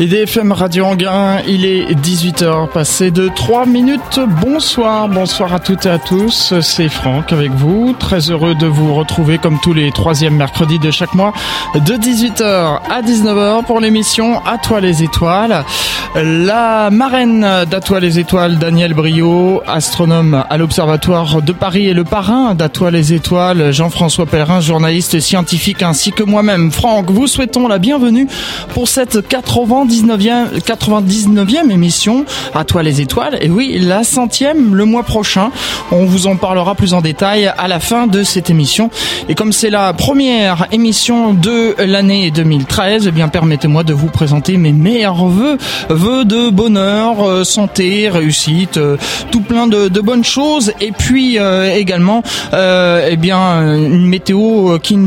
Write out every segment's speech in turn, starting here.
IDFM Radio Anguin, il est 18h passé de 3 minutes. Bonsoir, bonsoir à toutes et à tous. C'est Franck avec vous. Très heureux de vous retrouver comme tous les troisièmes mercredis de chaque mois de 18h à 19h pour l'émission À toi les étoiles. La marraine d'À toi les étoiles, Daniel Brio, astronome à l'Observatoire de Paris et le parrain d'À toi les étoiles, Jean-François Pellerin, journaliste scientifique ainsi que moi-même. Franck, vous souhaitons la bienvenue pour cette 80 99e, 99e émission à toi les étoiles. Et oui, la centième le mois prochain. On vous en parlera plus en détail à la fin de cette émission. Et comme c'est la première émission de l'année 2013, eh bien permettez-moi de vous présenter mes meilleurs vœux, vœux de bonheur, euh, santé, réussite, euh, tout plein de, bonnes choses. Et puis euh, également, eh bien une météo qui,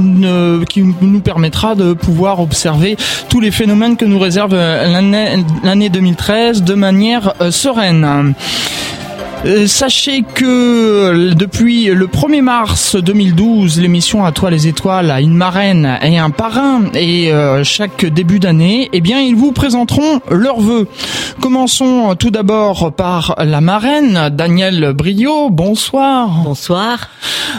qui nous permettra de pouvoir observer tous les phénomènes que nous réserve l'année 2013 de manière euh, sereine. Euh, sachez que depuis le 1er mars 2012, l'émission À toi les étoiles a une marraine et un parrain et euh, chaque début d'année, eh bien ils vous présenteront leurs vœux. Commençons tout d'abord par la marraine, Daniel Brio. Bonsoir. Bonsoir.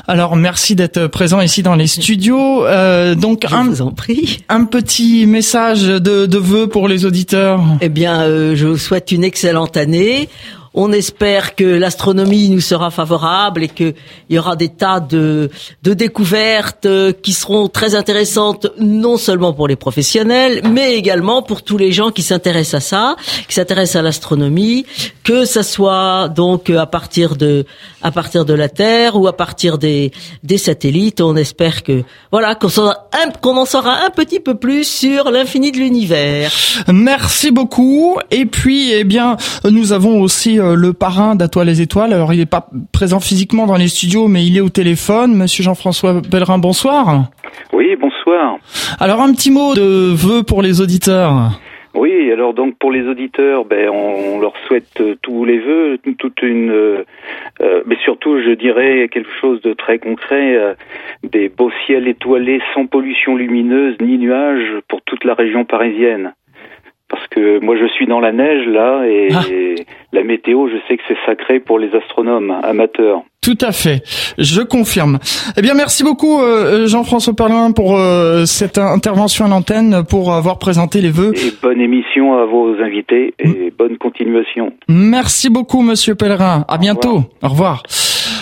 Alors merci d'être présent ici dans les studios. Euh, donc Je un, vous en prie. un petit message de, de vœux pour les auditeurs. Eh bien, euh, je vous souhaite une excellente année. On espère que l'astronomie nous sera favorable et qu'il y aura des tas de, de découvertes qui seront très intéressantes, non seulement pour les professionnels, mais également pour tous les gens qui s'intéressent à ça, qui s'intéressent à l'astronomie, que ça soit donc à partir de à partir de la Terre ou à partir des des satellites. On espère que voilà qu'on qu'on en saura un petit peu plus sur l'infini de l'univers. Merci beaucoup. Et puis, eh bien, nous avons aussi euh, le parrain d'Atoile les étoiles. Alors il n'est pas présent physiquement dans les studios, mais il est au téléphone. Monsieur Jean-François Pellerin, bonsoir. Oui, bonsoir. Alors un petit mot de vœu pour les auditeurs. Oui, alors donc pour les auditeurs, ben on leur souhaite euh, tous les vœux, toute une, euh, mais surtout je dirais quelque chose de très concret, des beaux ciels étoilés sans pollution lumineuse ni nuages pour toute la région parisienne parce que moi je suis dans la neige là et ah. la météo, je sais que c'est sacré pour les astronomes amateurs. Tout à fait, je confirme. Eh bien, merci beaucoup euh, Jean-François Perlin pour euh, cette intervention à l'antenne, pour avoir présenté les vœux. Et bonne émission à vos invités et mm. bonne continuation. Merci beaucoup Monsieur Pellerin. À bientôt. Au revoir.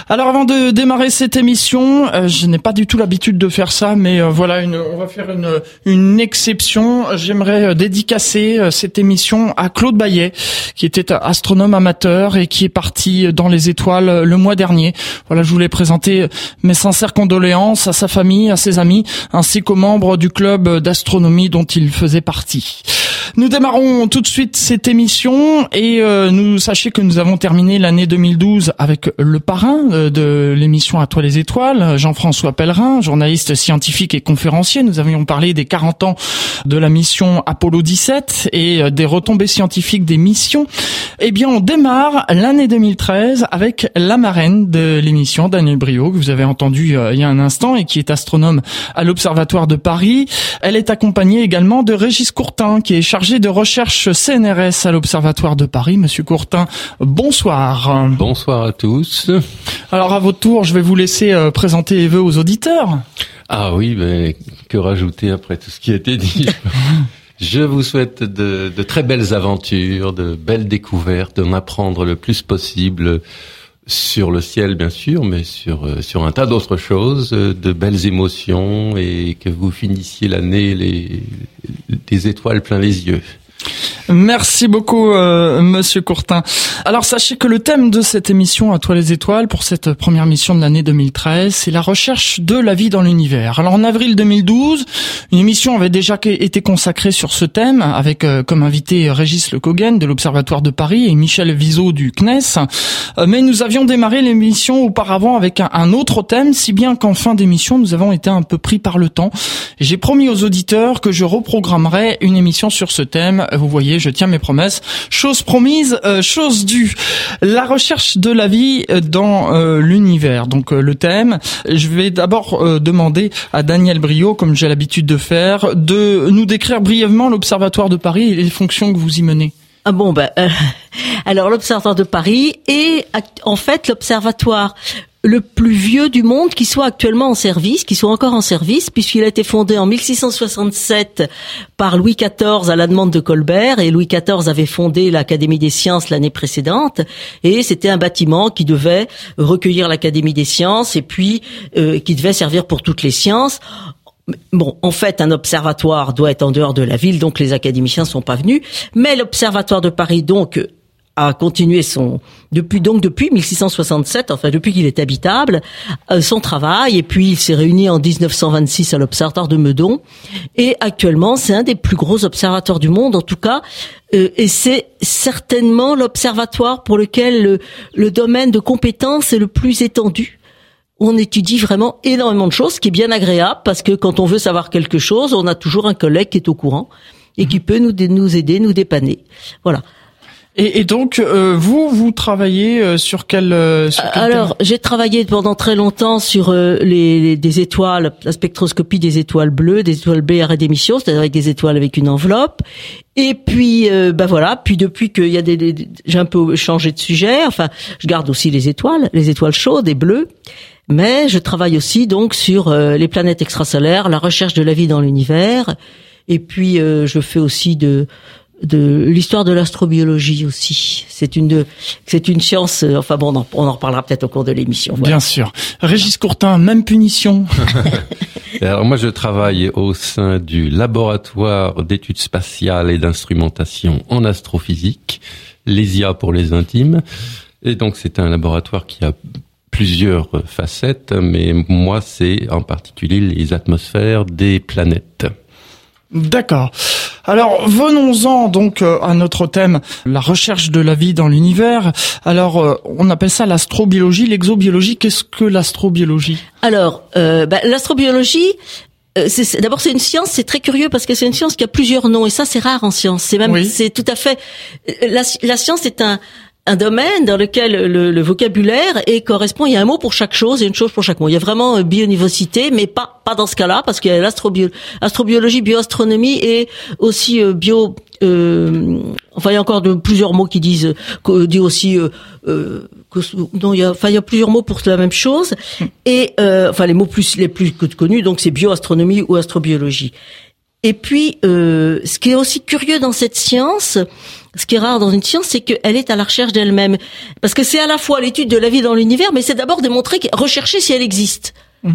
Alors avant de démarrer cette émission, euh, je n'ai pas du tout l'habitude de faire ça, mais euh, voilà, on va faire une, une exception. J'aimerais euh, dédicacer cette émission à Claude Bayet, qui était astronome amateur et qui est parti dans les étoiles le mois dernier. Voilà, je voulais présenter mes sincères condoléances à sa famille, à ses amis, ainsi qu'aux membres du club d'astronomie dont il faisait partie. Nous démarrons tout de suite cette émission et euh, nous sachez que nous avons terminé l'année 2012 avec le parrain euh, de l'émission À toi les étoiles, Jean-François Pellerin, journaliste scientifique et conférencier. Nous avions parlé des 40 ans de la mission Apollo 17 et euh, des retombées scientifiques des missions. Eh bien, on démarre l'année 2013 avec la marraine de l'émission, Daniel Brio, que vous avez entendu il y a un instant et qui est astronome à l'Observatoire de Paris. Elle est accompagnée également de Régis Courtin, qui est chargé de recherche CNRS à l'Observatoire de Paris. Monsieur Courtin, bonsoir. Bonsoir à tous. Alors à votre tour, je vais vous laisser euh, présenter les vœux aux auditeurs. Ah oui, mais que rajouter après tout ce qui a été dit? Je vous souhaite de, de, très belles aventures, de belles découvertes, d'en apprendre le plus possible sur le ciel bien sûr, mais sur euh, sur un tas d'autres choses, euh, de belles émotions et que vous finissiez l'année les des étoiles plein les yeux. Merci beaucoup, euh, Monsieur Courtin. Alors sachez que le thème de cette émission à toi les étoiles pour cette première mission de l'année 2013, c'est la recherche de la vie dans l'univers. Alors en avril 2012, une émission avait déjà été consacrée sur ce thème avec euh, comme invité Régis Le Cogen de l'Observatoire de Paris et Michel Viseau du CNES. Euh, mais nous avions démarré l'émission auparavant avec un, un, autre thème, si bien qu'en fin d'émission, nous avons été un peu pris par le temps. J'ai promis aux auditeurs que je reprogrammerai une émission sur ce thème. Vous voyez je tiens mes promesses. Chose promise, euh, chose due. La recherche de la vie dans euh, l'univers. Donc le thème, je vais d'abord demander à Daniel Brio, comme j'ai l'habitude de faire, de nous décrire brièvement l'Observatoire de Paris et les fonctions que vous y menez. Ah bon, ben, alors l'Observatoire de Paris est en fait l'observatoire le plus vieux du monde qui soit actuellement en service, qui soit encore en service, puisqu'il a été fondé en 1667 par Louis XIV à la demande de Colbert, et Louis XIV avait fondé l'Académie des sciences l'année précédente, et c'était un bâtiment qui devait recueillir l'Académie des sciences, et puis euh, qui devait servir pour toutes les sciences. Bon, en fait, un observatoire doit être en dehors de la ville, donc les académiciens sont pas venus. Mais l'observatoire de Paris, donc, a continué son depuis donc depuis 1667, enfin depuis qu'il est habitable, euh, son travail. Et puis il s'est réuni en 1926 à l'observatoire de Meudon. Et actuellement, c'est un des plus gros observatoires du monde, en tout cas. Euh, et c'est certainement l'observatoire pour lequel le, le domaine de compétence est le plus étendu on étudie vraiment énormément de choses, ce qui est bien agréable parce que quand on veut savoir quelque chose, on a toujours un collègue qui est au courant et qui peut nous, nous aider, nous dépanner. Voilà. Et, et donc, euh, vous, vous travaillez euh, sur quel, euh, sur quel Alors, j'ai travaillé pendant très longtemps sur les, des étoiles, la spectroscopie des étoiles bleues, des étoiles B à d'émission, c'est-à-dire avec des étoiles avec une enveloppe. Et puis, ben voilà. Puis depuis qu'il y a des, des j'ai un peu changé de sujet. Enfin, je garde aussi les étoiles, les étoiles chaudes et bleues. Mais je travaille aussi donc sur les planètes extrasolaires, la recherche de la vie dans l'univers. Et puis, je fais aussi de de l'histoire de l'astrobiologie aussi. C'est une c'est une science. Euh, enfin bon, on en, reparlera peut-être au cours de l'émission. Bien sûr. Régis Courtin, même punition. Alors moi, je travaille au sein du laboratoire d'études spatiales et d'instrumentation en astrophysique, l'ESIA pour les intimes. Et donc c'est un laboratoire qui a plusieurs facettes, mais moi c'est en particulier les atmosphères des planètes. D'accord. Alors venons-en donc euh, à notre thème, la recherche de la vie dans l'univers. Alors euh, on appelle ça l'astrobiologie, l'exobiologie. Qu'est-ce que l'astrobiologie? Alors euh, bah, l'astrobiologie, d'abord c'est une science, c'est très curieux parce que c'est une science qui a plusieurs noms et ça c'est rare en science. C'est même c'est tout à fait la, la science est un un domaine dans lequel le, le, vocabulaire et correspond. Il y a un mot pour chaque chose et une chose pour chaque mot. Il y a vraiment biodiversité, mais pas pas dans ce cas-là parce qu'il y a l'astrobiologie, bioastronomie et aussi euh, bio. Euh, enfin, il y a encore plusieurs mots qui disent, dit aussi. Euh, euh non, il y a, enfin, il y a plusieurs mots pour la même chose. Et euh, enfin, les mots plus les plus connus, donc c'est bioastronomie ou astrobiologie. Et puis, euh, ce qui est aussi curieux dans cette science, ce qui est rare dans une science, c'est qu'elle est à la recherche d'elle-même. Parce que c'est à la fois l'étude de la vie dans l'univers, mais c'est d'abord démontrer, rechercher si elle existe. Mmh.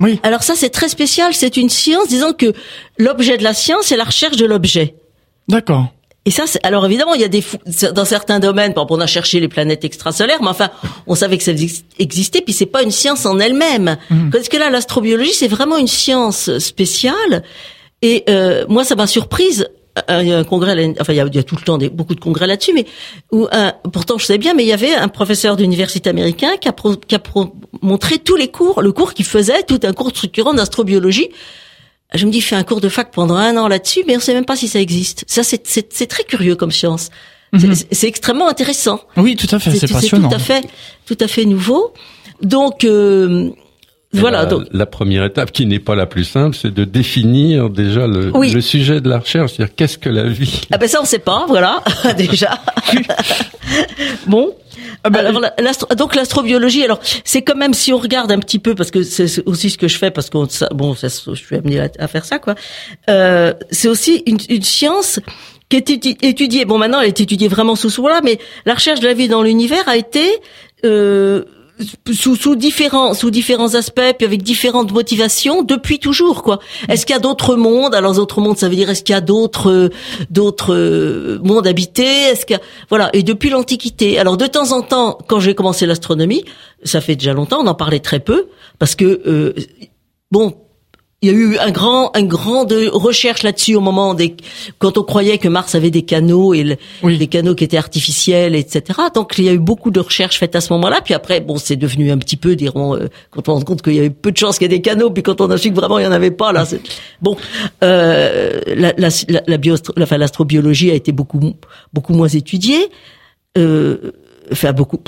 Oui. Alors ça, c'est très spécial. C'est une science disant que l'objet de la science, c'est la recherche de l'objet. D'accord. Et ça, alors évidemment, il y a des dans certains domaines, par exemple, on a cherché les planètes extrasolaires, mais enfin, on savait que ça existait, puis c'est pas une science en elle-même. Mmh. Parce que là, l'astrobiologie, c'est vraiment une science spéciale. Et euh, moi, ça m'a surprise il y a un congrès, enfin il y a, tout le temps des, beaucoup de congrès là-dessus, mais où un, pourtant je sais bien, mais il y avait un professeur d'université américain qui a, qui a montré tous les cours, le cours qu'il faisait, tout un cours structurant d'astrobiologie. Je me dis, fais un cours de fac pendant un an là-dessus, mais on sait même pas si ça existe. Ça, c'est très curieux comme science. Mhm. C'est extrêmement intéressant. Oui, tout à fait, c'est passionnant. tout à fait, tout à fait nouveau. Donc, euh, voilà. La, donc la première étape, qui n'est pas la plus simple, c'est de définir déjà le, le sujet de la recherche, c'est-à-dire qu'est-ce que la vie. Ah ben ça on sait pas, voilà déjà. bon. Ah ben, alors, donc l'astrobiologie, alors c'est quand même si on regarde un petit peu parce que c'est aussi ce que je fais parce que bon, ça, je suis amené à, faire ça quoi. Euh, c'est aussi une, une science qui est étudiée. Bon, maintenant, elle est étudiée vraiment sous ce là mais la recherche de la vie dans l'univers a été euh, sous, sous différents sous différents aspects puis avec différentes motivations depuis toujours quoi. Est-ce qu'il y a d'autres mondes? Alors d'autres mondes ça veut dire est-ce qu'il y a d'autres d'autres euh, mondes habités? Est-ce a voilà et depuis l'antiquité. Alors de temps en temps quand j'ai commencé l'astronomie, ça fait déjà longtemps, on en parlait très peu parce que euh, bon il y a eu un grand, un grand de recherche là-dessus au moment des, quand on croyait que Mars avait des canaux et des canaux qui étaient artificiels, etc. Donc il y a eu beaucoup de recherches faites à ce moment-là. Puis après, bon, c'est devenu un petit peu, diront, euh, quand on rend compte qu'il y avait peu de chances qu'il y ait des canaux, puis quand on a su que vraiment il y en avait pas, là, bon. Euh, la, la, la, la l'astrobiologie a été beaucoup, beaucoup moins étudiée. Euh, enfin beaucoup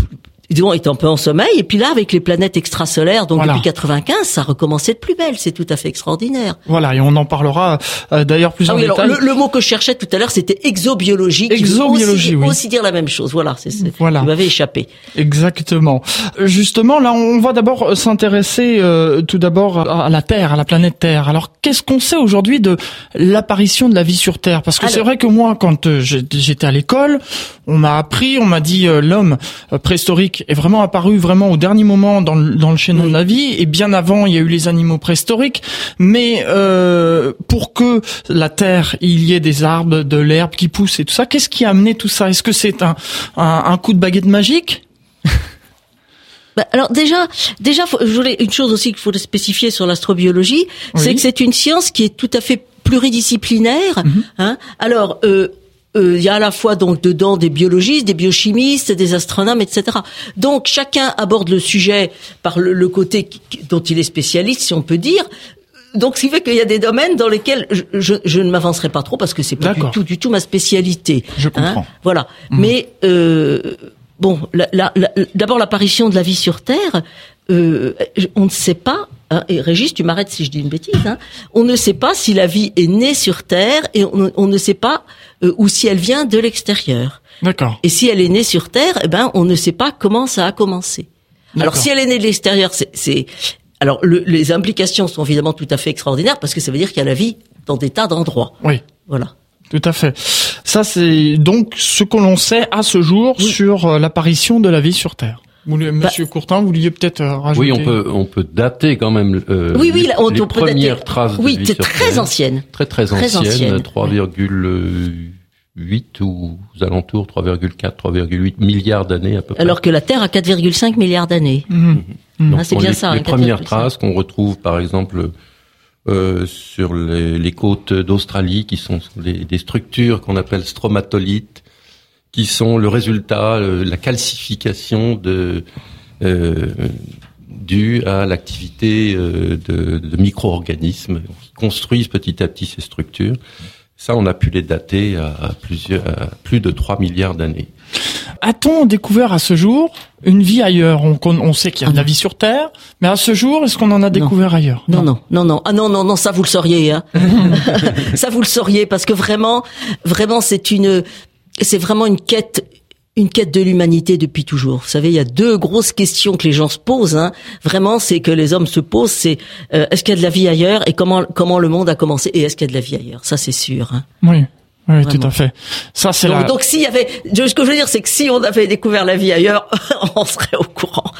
disons, est un peu en sommeil. Et puis là, avec les planètes extrasolaires, donc depuis 95, ça a recommencé de plus belle. C'est tout à fait extraordinaire. Voilà, et on en parlera euh, d'ailleurs plus ah en oui, détail. Alors, le, mot que je cherchais tout à l'heure, c'était exobiologie. Exobiologie, oui. aussi dire la même chose. Voilà, c'est voilà. m'avait échappé. Exactement. Justement, là, on va d'abord s'intéresser euh, tout d'abord à la Terre, à la planète Terre. Alors, qu'est-ce qu'on sait aujourd'hui de l'apparition de la vie sur Terre? Parce que c'est vrai que moi, quand euh, j'étais à l'école, on m'a appris, on m'a dit l'homme préhistorique est vraiment apparu vraiment au dernier moment dans le, dans le chaînon de la vie et bien avant il y a eu les animaux préhistoriques mais euh, pour que la terre il y ait des arbres de l'herbe qui pousse et tout ça qu'est-ce qui a amené tout ça? Est-ce que c'est un, un, coup de baguette magique? Bah, alors déjà, déjà, je voulais une chose aussi qu'il faut spécifier sur l'astrobiologie, c'est que c'est une science qui est tout à fait pluridisciplinaire. Mhm. Hein. Alors, euh, euh, il y a à la fois donc dedans des biologistes, des biochimistes, des astronomes, etc. Donc chacun aborde le sujet par le, côté dont il est spécialiste, si on peut dire. Donc, ce qui fait qu'il y a des domaines dans lesquels je, je, ne m'avancerai pas trop parce que c'est pas du tout, du tout ma spécialité. Je hein. comprends. voilà. Mhm. Mais euh, bon, d'abord l'apparition de la vie sur Terre, euh, on ne sait pas Hein, et Régis, tu m'arrêtes si je dis une bêtise, hein, on ne sait pas si la vie est née sur Terre et on, ne sait pas euh, ou si elle vient de l'extérieur. D'accord. Et si elle est née sur Terre, eh ben on ne sait pas comment ça a commencé. Alors si elle est née de l'extérieur, c'est alors les implications sont évidemment tout à fait extraordinaires parce que ça veut dire qu'il y a la vie dans des tas d'endroits. Oui. Voilà. Tout à fait. Ça, c'est donc ce que l'on sait à ce jour sur euh, l'apparition de la vie sur Terre. Bah, Monsieur Courtin, vous vouliez peut-être euh, rajouter Oui, on peut, on peut dater quand même euh, oui, oui, on, les premières traces oui, de vie très ancienne. Très, très, très ancienne, 3,8 ou aux alentours, 3,4, 3,8 milliards d'années à peu près. Alors que la Terre a 4,5 milliards d'années. Mmh. Mmh. Ah, c'est bien les, ça. Les premières traces qu'on retrouve, par exemple, euh, sur les, les côtes d'Australie, qui sont des, des structures qu'on appelle stromatolites, qui sont le résultat, euh, la calcification de euh, due à l'activité euh, de, de micro-organismes qui construisent petit à petit ces structures. Ça, on a pu les dater à, plusieurs, à plus de 3 milliards d'années. A-t-on découvert à ce jour une vie ailleurs? On, on, sait qu'il y a de la vie sur Terre, mais à ce jour, est-ce qu'on en a découvert ailleurs? Non. non, non, non, Ah non, non, non, ça vous le sauriez. Hein. ça vous le sauriez parce que vraiment, vraiment, c'est une c'est vraiment une quête une quête de l'humanité depuis toujours. Vous savez, il y a deux grosses questions que les gens se posent. Hein. Vraiment, c'est que les hommes se posent. C'est euh, est-ce qu'il y a de la vie ailleurs et comment comment le monde a commencé et est-ce qu'il y a de la vie ailleurs? Ça, c'est sûr. Hein. Oui. Oui, tout à fait. Ça, c'est donc, donc s'il y avait, ce que je veux dire, c'est que si on avait découvert la vie ailleurs, on serait au courant.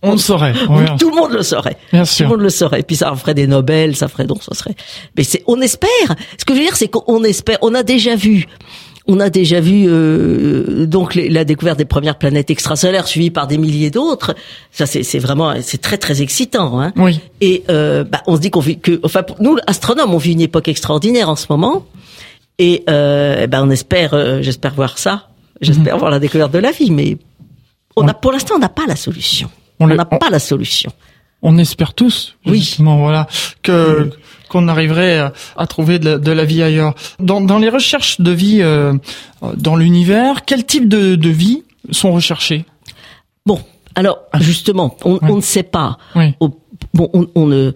On, le saurait. Tout le monde le saurait. Bien sûr. Tout le monde le saurait. Et puis ça ferait des Nobel, ça ferait donc, ça serait. Mais c'est, on espère. Ce que je veux dire, c'est qu'on espère. On a déjà vu on a déjà vu euh, donc la découverte des premières planètes extrasolaires suivies par des milliers d'autres. Ça, c'est vraiment, c'est très très excitant. Hein. Oui. Et euh, bah, on se dit qu'on vit que, enfin, nous astronomes, on vit une époque extraordinaire en ce moment. Et euh, bah, on espère, euh, j'espère voir ça. J'espère mhm. voir la découverte de la vie, mais on a, pour l'instant, on n'a pas la solution. On n'a pas la solution. On espère tous, justement, oui. voilà, que qu'on arriverait à trouver de la, vie ailleurs. Dans, dans, les recherches de vie euh, dans l'univers, quel type de, de, vie sont recherchés Bon, alors justement, on, on, ne sait pas. Oui. bon, on, on ne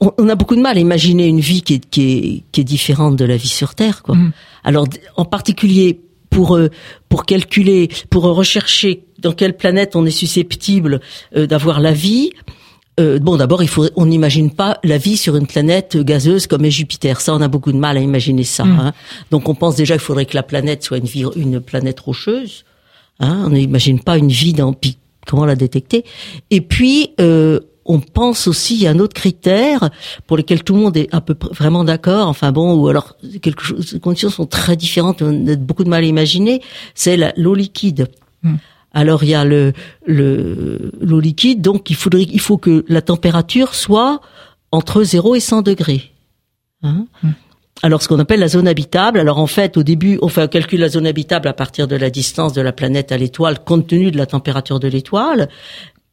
on, a beaucoup de mal à imaginer une vie qui est, qui est, qui est différente de la vie sur Terre. Quoi. Mm. Alors, en particulier pour euh, pour calculer, pour rechercher dans quelle planète on est susceptible euh, d'avoir la vie, euh, bon, d'abord, il faut, on n'imagine pas la vie sur une planète gazeuse comme est Jupiter. Ça, on a beaucoup de mal à imaginer ça. Mm. Hein. Donc, on pense déjà qu'il faudrait que la planète soit une, une planète rocheuse. Hein. On n'imagine pas une vie dans. comment la détecter Et puis, euh, on pense aussi, a un autre critère pour lequel tout le monde est un peu vraiment d'accord. Enfin bon, ou alors quelque chose, les conditions sont très différentes. On a beaucoup de mal à imaginer. C'est l'eau liquide. Mm. Alors il y a le l'eau liquide, donc il faudrait il faut que la température soit entre 0 et 100 degrés. Hein hmm. Alors ce qu'on appelle la zone habitable. Alors en fait, au début, on fait un calcul de la zone habitable à partir de la distance de la planète à l'étoile, compte tenu de la température de l'étoile.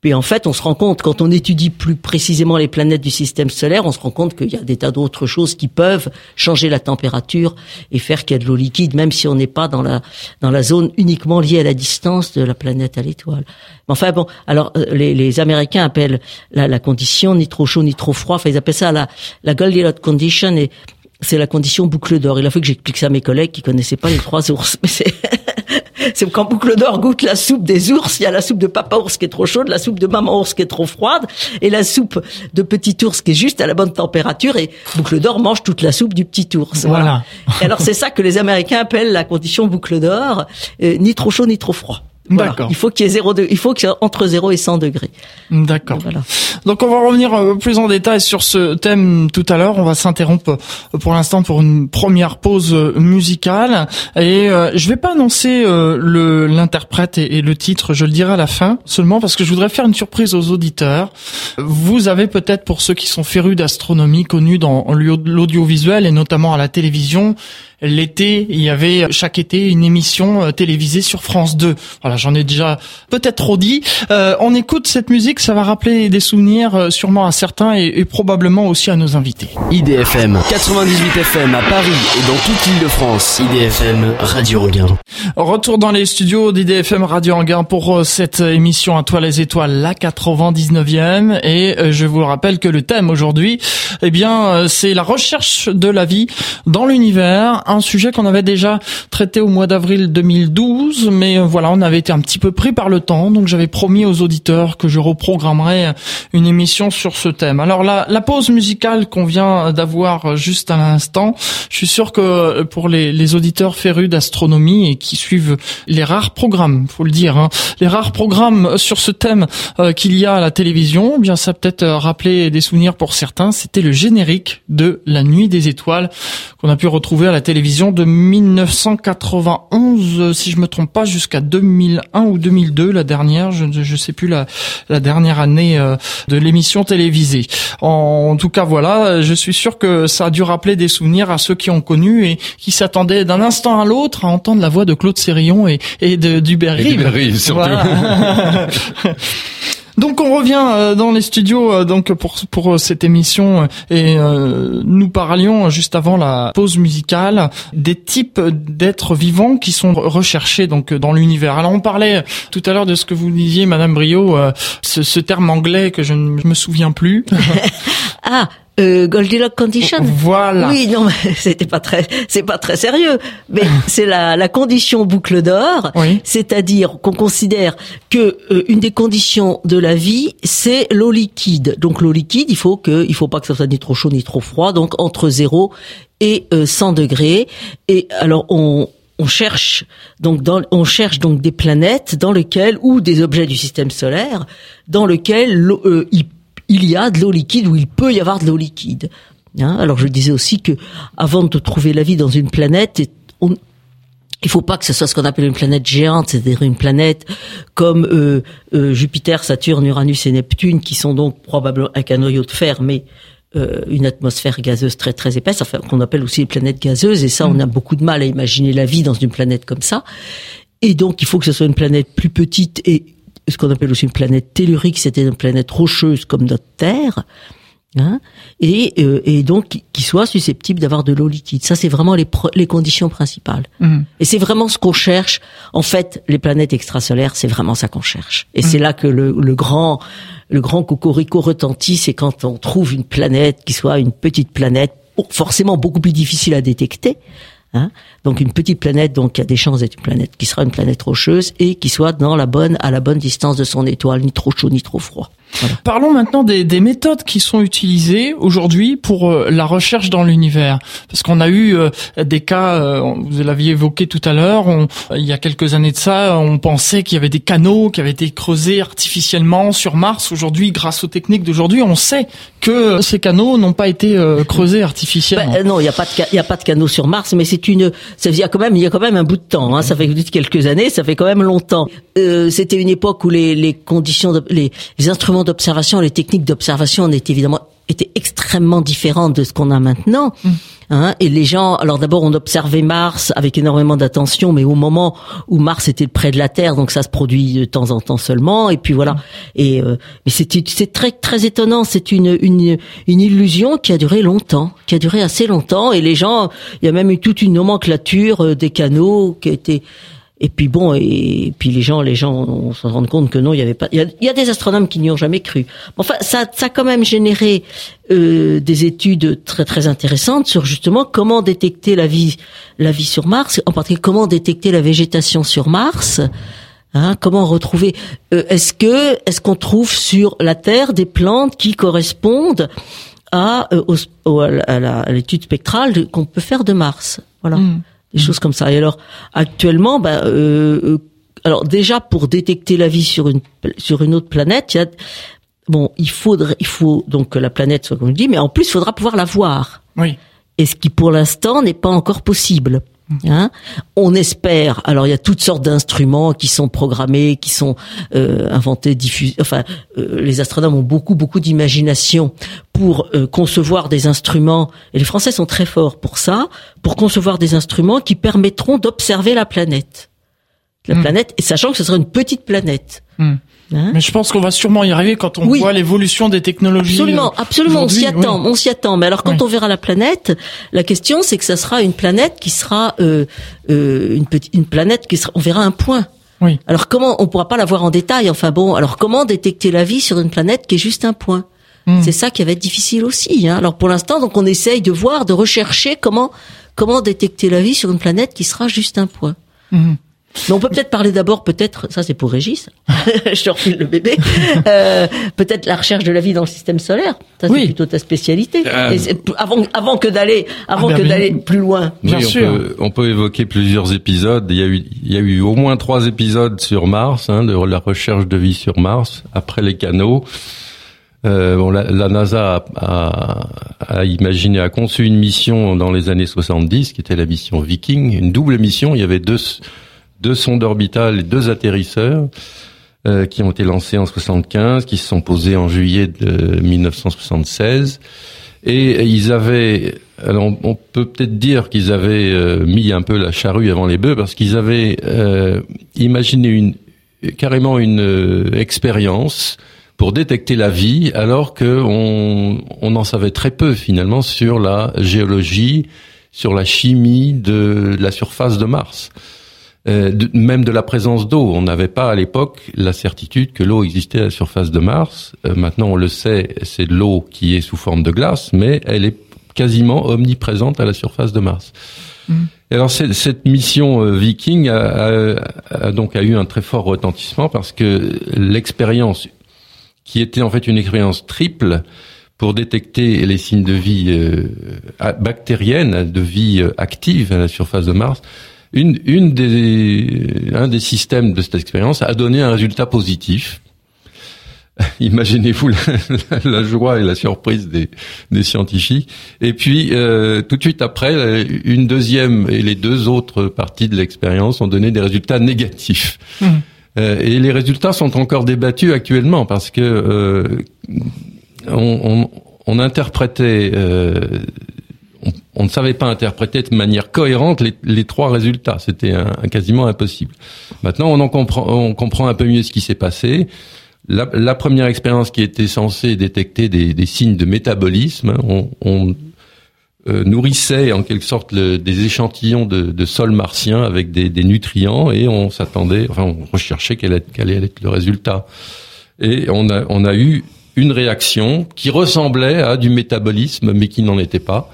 Puis en fait, on se rend compte, quand on étudie plus précisément les planètes du système solaire, on se rend compte qu'il y a des tas d'autres choses qui peuvent changer la température et faire qu'il y a de l'eau liquide, même si on n'est pas dans la dans la zone uniquement liée à la distance de la planète à l'étoile. Enfin bon, alors euh, les, les Américains appellent la, la, condition ni trop chaud ni trop froid. Enfin, ils appellent ça la la Goldilocks condition et c'est la condition boucle d'or. Il a fallu que j'explique ça à mes collègues qui connaissaient pas les trois ours. c'est, quand boucle d'or goûte la soupe des ours, il y a la soupe de papa ours qui est trop chaude, la soupe de maman ours qui est trop froide, et la soupe de petit ours qui est juste à la bonne température, et boucle d'or mange toute la soupe du petit ours. Voilà. Et alors c'est ça que les Américains appellent la condition boucle d'or, euh, ni trop chaud ni trop froid. D'accord. Il faut qu'il y ait zéro de, il faut qu'il y ait entre 0 et 100 degrés. D'accord. Voilà. Donc on va revenir euh, plus en détail sur ce thème tout à l'heure. On va s'interrompre euh, pour l'instant pour une première pause euh, musicale et je vais pas annoncer le l'interprète et, le titre, je le dirai à la fin seulement parce que je voudrais faire une surprise aux auditeurs. Vous avez peut-être pour ceux qui sont férus d'astronomie connus dans l'audiovisuel et notamment à la télévision l'été, il y avait chaque été une émission euh, télévisée sur France 2. Voilà, j'en ai déjà peut-être trop dit. Euh, on écoute cette musique, ça va rappeler des souvenirs euh, sûrement à certains et, probablement aussi à nos invités. IDFM 98 FM à Paris et dans toute l'île de France. IDFM Radio Anguin. Retour dans les studios d'IDFM Radio Anguin pour cette émission à toi les étoiles, la 99e. Et je vous rappelle que le thème aujourd'hui, eh bien, c'est la recherche de la vie dans l'univers un sujet qu'on avait déjà traité au mois d'avril 2012, mais euh, voilà, on avait été un petit peu pris par le temps, donc j'avais promis aux auditeurs que je reprogrammerais une émission sur ce thème. Alors la, la pause musicale qu'on vient d'avoir juste à l'instant, je suis sûr que pour les, les auditeurs férus d'astronomie et qui suivent les rares programmes, faut le dire, hein, les rares programmes sur ce thème euh, qu'il y a à la télévision, eh bien ça peut-être euh, rappeler des souvenirs pour certains. C'était le générique de La Nuit des Étoiles qu'on a pu retrouver à la télévision télévision de 1991, si je me trompe pas, jusqu'à 2001 ou 2002, la dernière, je ne sais plus la, la dernière année euh, de l'émission télévisée. En, tout cas, voilà, je suis sûr que ça a dû rappeler des souvenirs à ceux qui ont connu et qui s'attendaient d'un instant à l'autre à entendre la voix de Claude Sérillon et, et de d'Hubert surtout. Donc on revient euh, dans les studios euh, donc pour pour euh, cette émission et nous parlions juste avant la pause musicale des types d'êtres vivants qui sont recherchés donc dans l'univers. Alors on parlait tout à l'heure de ce que vous disiez Madame Brio, ce, ce terme anglais que je ne me souviens plus. ah euh, Goldilocks condition. Voilà. Oui, non, c'était pas très, c'est pas très sérieux, mais c'est la, la condition boucle d'or, c'est-à-dire qu'on considère que euh, une des conditions de la vie, c'est l'eau liquide. Donc l'eau liquide, il faut que, il faut pas que ça soit ni trop chaud ni trop froid, donc entre 0 et 100 euh, degrés. Et alors on, on cherche donc dans, on cherche donc des planètes dans lesquelles ou des objets du système solaire dans lesquels euh, il il y a de l'eau liquide ou il peut y avoir de l'eau liquide. Hein Alors je disais aussi que avant de trouver la vie dans une planète, on, il faut pas que ce soit ce qu'on appelle une planète géante, c'est-à-dire une planète comme euh, euh, Jupiter, Saturne, Uranus et Neptune, qui sont donc probablement avec un noyau de fer, mais euh, une atmosphère gazeuse très très épaisse, enfin qu'on appelle aussi les planètes gazeuses. Et ça, on a mm. beaucoup de mal à imaginer la vie dans une planète comme ça. Et donc, il faut que ce soit une planète plus petite et ce qu'on appelle aussi une planète tellurique, c'était une planète rocheuse comme notre Terre, hein, et, euh, et donc qui soit susceptible d'avoir de l'eau liquide. Ça, c'est vraiment les, les conditions principales. Mmh. Et c'est vraiment ce qu'on cherche. En fait, les planètes extrasolaires, c'est vraiment ça qu'on cherche. Et mmh. c'est là que le, le grand le grand cocorico retentit, c'est quand on trouve une planète qui soit une petite planète, forcément beaucoup plus difficile à détecter, Hein donc une petite planète donc qui a des chances d'être une planète qui sera une planète rocheuse et qui soit dans la bonne à la bonne distance de son étoile, ni trop chaud ni trop froid. Parlons maintenant des, des, méthodes qui sont utilisées aujourd'hui pour euh, la recherche dans l'univers. Parce qu'on a eu euh, des cas, euh, vous l'aviez évoqué tout à l'heure, il y a quelques années de ça, on pensait qu'il y avait des canaux qui avaient été creusés artificiellement sur Mars. Aujourd'hui, grâce aux techniques d'aujourd'hui, on sait que ces canaux n'ont pas été creusés artificiellement. Ben, non, il n'y a pas de il a pas de canaux sur Mars, mais c'est une, ça, il y a quand même il y a quand même un bout de temps. Hein, ça fait quelques années, ça fait quand même longtemps. C'était une époque où les, les conditions, de, les, les instruments d'observation, les techniques d'observation étaient évidemment était extrêmement différente de ce qu'on a maintenant. Mm. Hein, et les gens, alors d'abord on observait Mars avec énormément d'attention, mais au moment où Mars était près de la Terre, donc ça se produit de temps en temps seulement. Et puis voilà. Et euh, mais c'est très très étonnant. C'est une, une une illusion qui a duré longtemps, qui a duré assez longtemps. Et les gens, il y a même eu toute une nomenclature euh, des canaux qui a été et puis bon, et puis les gens, les gens, on se rend compte que non, il y avait pas. Il y a, des astronomes qui n'y ont jamais cru. Enfin, ça, ça a quand même généré euh, des études très très intéressantes sur justement comment détecter la vie, la vie sur Mars, en particulier comment détecter la végétation sur Mars. Hein, comment retrouver euh, Est-ce que est-ce qu'on trouve sur la Terre des plantes qui correspondent à, euh, à l'étude spectrale qu'on peut faire de Mars? Voilà. Hmm des choses comme ça. Et alors actuellement, bah, euh, euh, alors déjà pour détecter la vie sur une sur une autre planète, il y a bon, il faudrait, il faut donc que la planète soit comme je dis, mais en plus il faudra pouvoir la voir. Oui. Et ce qui pour l'instant n'est pas encore possible. Hein on espère. Alors il y a toutes sortes d'instruments qui sont programmés, qui sont euh, inventés, diffusés. Enfin, euh, les astronomes ont beaucoup beaucoup d'imagination pour euh, concevoir des instruments. Et les Français sont très forts pour ça, pour concevoir des instruments qui permettront d'observer la planète, la hmm. planète, et sachant que ce sera une petite planète. Hmm. Hein mais je pense qu'on va sûrement y arriver quand on voit l'évolution des technologies. Absolument, absolument, on s'y attend, on s'y attend. Mais alors quand on verra la planète, la question c'est que ça sera une planète qui sera euh, euh, une petite, une planète qui sera, on verra un point. Oui. Alors comment on pourra pas la voir en détail Enfin bon, alors comment détecter la vie sur une planète qui est juste un point? Hmm. C'est ça qui va être difficile aussi. Hein. Alors pour l'instant, donc on essaye de voir, de rechercher comment comment détecter la vie sur une planète qui sera juste un point. Hmm. Mais on peut peut-être parler d'abord, peut-être, ça c'est pour Régis, je te refile le bébé, euh, peut-être la recherche de la vie dans le système solaire. Ça c'est plutôt ta spécialité. Euh... avant, avant que d'aller, avant ah, que d'aller plus loin. Bien sûr. On peut, on peut, évoquer plusieurs épisodes. Il y a eu, il y a eu au moins trois épisodes sur Mars, hein, de la recherche de vie sur Mars après les canaux. Euh, bon, la, la NASA a, a, a, imaginé, a conçu une mission dans les années 70, qui était la mission Viking, une double mission. Il y avait deux deux sondes orbitales et deux atterrisseurs euh, qui ont été lancés en 75, qui se sont posés en juillet de 1976. Et ils avaient, alors on peut peut-être dire qu'ils avaient euh, mis un peu la charrue avant les bœufs parce qu'ils avaient euh, imaginé une carrément une euh, expérience pour détecter la vie, alors qu'on on en savait très peu finalement sur la géologie, sur la chimie de la surface de Mars. Euh, même de la présence d'eau. On n'avait pas à l'époque la certitude que l'eau existait à la surface de Mars. Euh, maintenant, on le sait, c'est de l'eau qui est sous forme de glace, mais elle est quasiment omniprésente à la surface de Mars. Mm. alors cette, mission euh, Viking a, donc a eu un très fort retentissement parce que l'expérience qui était en fait une expérience triple pour détecter les signes de vie bactérienne, de vie active à la surface de Mars, une, une des, un des systèmes de cette expérience a donné un résultat positif. Imaginez-vous la, joie et la surprise des, des scientifiques. Et puis, euh, tout de suite après, une deuxième et les deux autres parties de l'expérience ont donné des résultats négatifs. Mmh. Euh, et les résultats sont encore débattus actuellement parce que euh, on, on, on, interprétait euh, on, ne savait pas interpréter de manière cohérente les, trois résultats. C'était quasiment impossible. Maintenant, on en comprend, on comprend un peu mieux ce qui s'est passé. La, première expérience qui était censée détecter des, signes de métabolisme, on, euh, nourrissait en quelque sorte des échantillons de, sol martien avec des, nutriments et on s'attendait, enfin on recherchait quel, allait être le résultat. Et on a eu une réaction qui ressemblait à du métabolisme mais qui n'en était pas.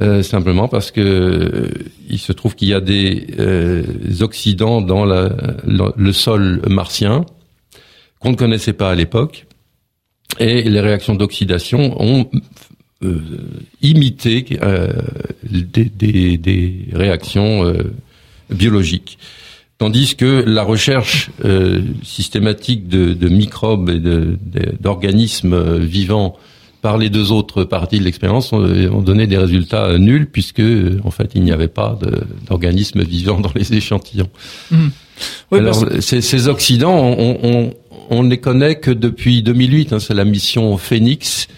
Euh, simplement parce que euh, il se trouve qu'il y a des euh, oxydants dans la, le sol martien qu'on ne connaissait pas à l'époque, et les réactions d'oxydation ont imité des, des, des, réactions biologiques. Tandis que la recherche systématique de, de, microbes et d'organismes vivants par les deux autres parties de l'expérience ont, donné des résultats euh, nuls puisque en fait il n'y avait pas d'organismes vivants dans les échantillons. Mmh. Alors ces, ces, oxydants, on, on, on, ne les connaît que depuis 2008. Hein, c'est la mission Phoenix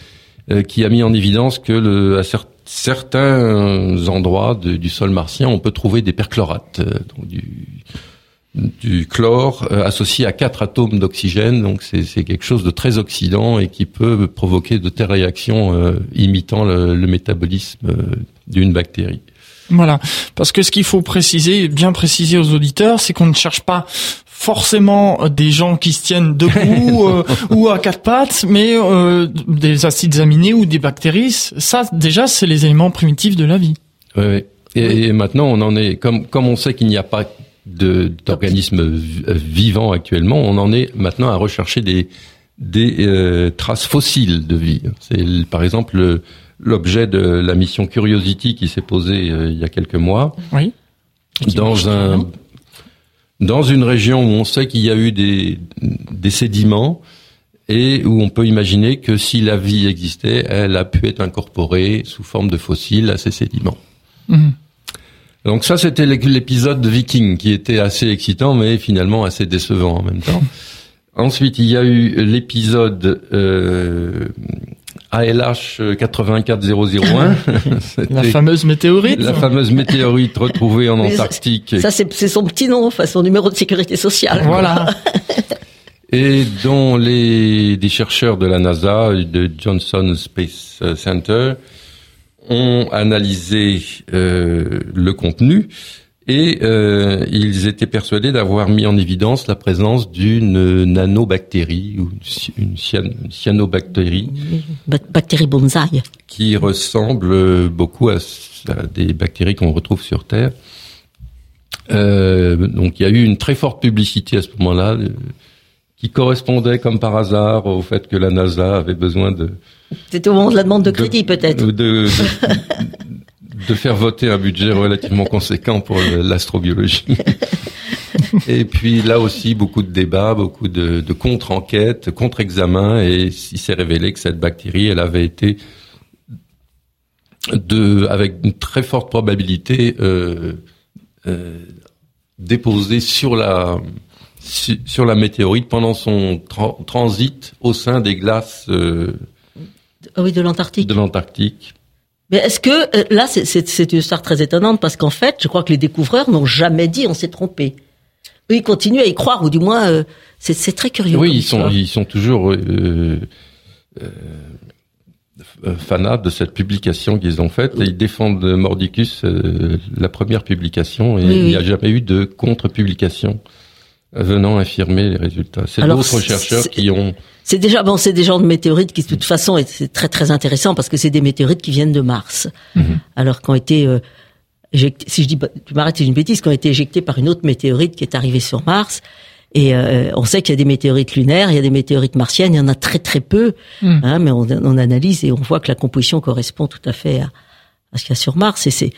qui a mis en évidence que le, à certains endroits du sol martien, on peut trouver des perchlorates, donc du, du chlore associé à quatre atomes d'oxygène. Donc c'est quelque chose de très oxydant et qui peut provoquer de telles réactions imitant le, le métabolisme d'une bactérie. Voilà, parce que ce qu'il faut préciser, bien préciser aux auditeurs, c'est qu'on ne cherche pas forcément des gens qui se tiennent debout euh, ou à quatre pattes, mais euh, des acides aminés ou des bactéries. Ça, déjà, c'est les éléments primitifs de la vie. Oui, Et, maintenant, on en est comme comme on sait qu'il n'y a pas d'organismes vivants actuellement, on en est maintenant à rechercher des des euh, traces fossiles de vie. C'est par exemple l'objet de la mission Curiosity qui s'est posée euh, il y a quelques mois. Oui. Dans un dans une région où on sait qu'il y a eu des, des sédiments et où on peut imaginer que si la vie existait, elle a pu être incorporée sous forme de fossiles à ces sédiments. Mhm. Donc ça, c'était l'épisode de Viking qui était assez excitant, mais finalement assez décevant en même temps. Ensuite, il y a eu l'épisode euh, ALH 84001. la fameuse météorite. La fameuse météorite retrouvée en Antarctique. Ça, c'est son petit nom, enfin son numéro de sécurité sociale. Voilà. Et dont les des chercheurs de la NASA, de Johnson Space Center, ont analysé euh, le contenu et euh, ils étaient persuadés d'avoir mis en évidence la présence d'une nanobactérie ou une cyanobactérie. Bactérie bonsaï. Qui ressemble beaucoup à, des bactéries qu'on retrouve sur Terre. Euh, donc il y a eu une très forte publicité à ce moment-là, euh, qui correspondait comme par hasard au fait que la NASA avait besoin de... C'était au moment de la demande de crédit peut-être. De, de, de faire voter un budget relativement conséquent pour l'astrobiologie. et puis là aussi, beaucoup de débats, beaucoup de, de contre-enquêtes, contre-examens, et il s'est révélé que cette bactérie, elle avait été de, avec une très forte probabilité euh, euh, déposée sur la sur la météorite pendant son transit au sein des glaces. Euh, ah oui, de l'Antarctique. De l'Antarctique. Mais est-ce que euh, là, c'est une histoire très étonnante parce qu'en fait, je crois que les découvreurs n'ont jamais dit on s'est trompé. Eux, ils continuent à y croire ou du moins, euh, c'est très curieux. Oui, ils sont, ils sont toujours euh, fanats de cette publication qu'ils ont faite et ils défendent Mordicus la première publication et il n'y a jamais eu de contre-publication venant affirmer les résultats. C'est d'autres chercheurs qui ont. C'est déjà bon, c'est des genres de météorites qui de toute façon c'est très très intéressant parce que c'est des météorites qui viennent de Mars, mhm. alors qu'ont été euh, si je dis tu m'arrêtes c'est une bêtise, qui ont été éjectés par une autre météorite qui est arrivée sur Mars. Et euh, on sait qu'il y a des météorites lunaires, il y a des météorites martiennes, il y en a très très peu, mhm. hein, mais on, on, analyse et on voit que la composition correspond tout à fait à, à ce qu'il y a sur Mars. Et c'est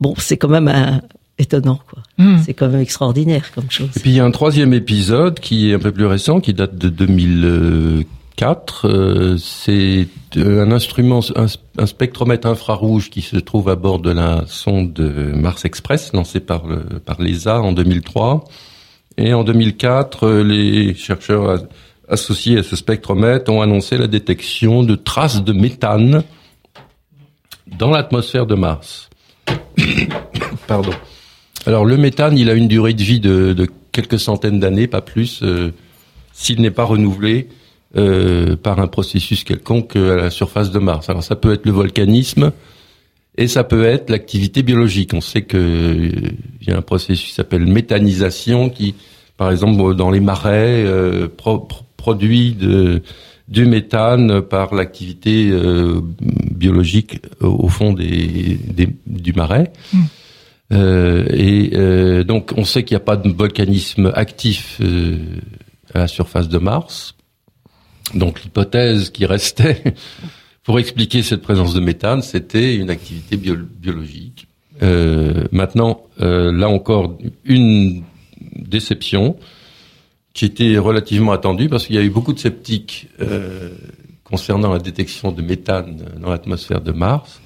bon, c'est quand même un, étonnant, quoi. Hmm. C'est quand même extraordinaire comme chose. Et puis il y a un troisième épisode qui est un peu plus récent, qui date de 2004. Euh, c'est un instrument, un, spectromètre infrarouge qui se trouve à bord de la sonde Mars Express, lancée par, le, par l'ESA en 2003. Et en 2004, les chercheurs associés à ce spectromètre ont annoncé la détection de traces de méthane dans l'atmosphère de Mars. Pardon. Alors le méthane, il a une durée de vie de, quelques centaines d'années, pas plus, euh, s'il n'est pas renouvelé euh, par un processus quelconque à la surface de Mars. Alors ça peut être le volcanisme et ça peut être l'activité biologique. On sait que euh, il y a un processus qui s'appelle méthanisation qui, par exemple, dans les marais, produit du méthane par l'activité biologique au fond des, du marais. Mmh. Euh, et euh, donc on sait qu'il n'y a pas de volcanisme actif euh, à la surface de Mars. Donc l'hypothèse qui restait pour expliquer cette présence de méthane, c'était une activité biologique. maintenant, là encore, une déception qui était relativement attendue parce qu'il y a eu beaucoup de sceptiques concernant la détection de méthane dans l'atmosphère de Mars.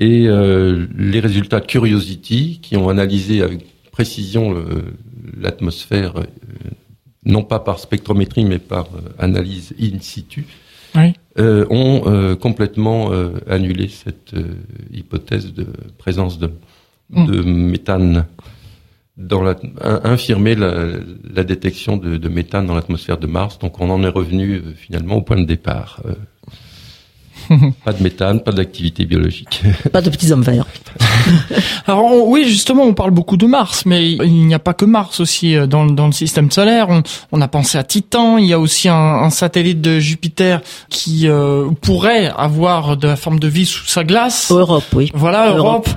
Et euh, les résultats Curiosity, qui ont analysé avec précision l'atmosphère, euh, non pas par spectrométrie, mais par euh, analyse in situ, euh, ont complètement annulé cette hypothèse de présence de, mm. de méthane dans la, infirmer la, la détection de, de, méthane dans l'atmosphère de Mars. Donc on en est revenu finalement au point de départ. pas de méthane, pas d'activité biologique. Pas de petits hommes verts. Alors oui, justement, on parle beaucoup de Mars, mais il n'y a pas que Mars aussi euh, dans, dans le système solaire. On, on, a pensé à Titan. Il y a aussi un, un satellite de Jupiter qui euh, pourrait avoir de la forme de vie sous sa glace. Europe, oui. Voilà, Europe.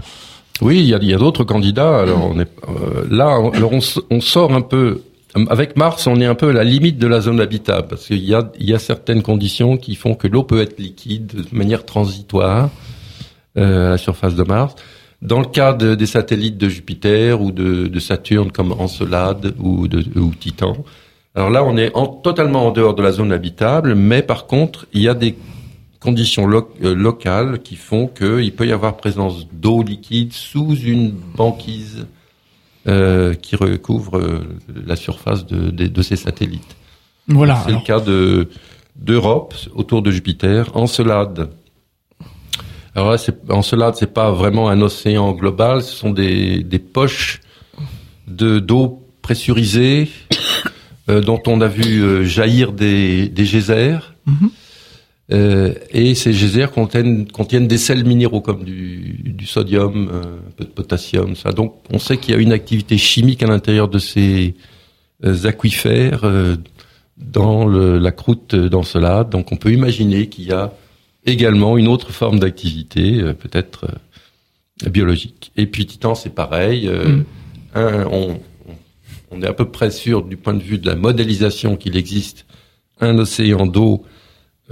Oui, il y a, il y a d'autres candidats. Alors on est euh, là, alors on, on sort un peu avec Mars, on est un peu à la limite de la zone habitable parce qu'il y a, il y a certaines conditions qui font que l'eau peut être liquide de manière transitoire euh, à la surface de Mars. Dans le cas de, des satellites de Jupiter ou de, de Saturne comme Encelade ou, de, ou Titan, alors là, on est en, totalement en dehors de la zone habitable, mais par contre, il y a des conditions euh, locales qui font qu'il peut y avoir présence d'eau liquide sous une banquise euh, qui recouvre euh, la surface de, de, ces satellites. Voilà. C'est le cas de d'Europe autour de Jupiter, Encelade. Alors là, c'est, Encelade, c'est pas vraiment un océan global, ce sont des, des poches de d'eau pressurisée euh, dont on a vu jaillir des, des geysers. Mm-hmm. Euh, et ces geysers contiennent, contiennent, des sels minéraux comme du, du sodium, euh, un peu de potassium. Ça. Donc on sait qu'il y a une activité chimique à l'intérieur de ces euh, aquifères dans le, la croûte d'Encelade. Donc on peut imaginer qu'il y a également une autre forme d'activité, peut-être biologique. Et puis Titan, c'est pareil. Mm. Un, on, on est à peu près sûr du point de vue de la modélisation qu'il existe un océan d'eau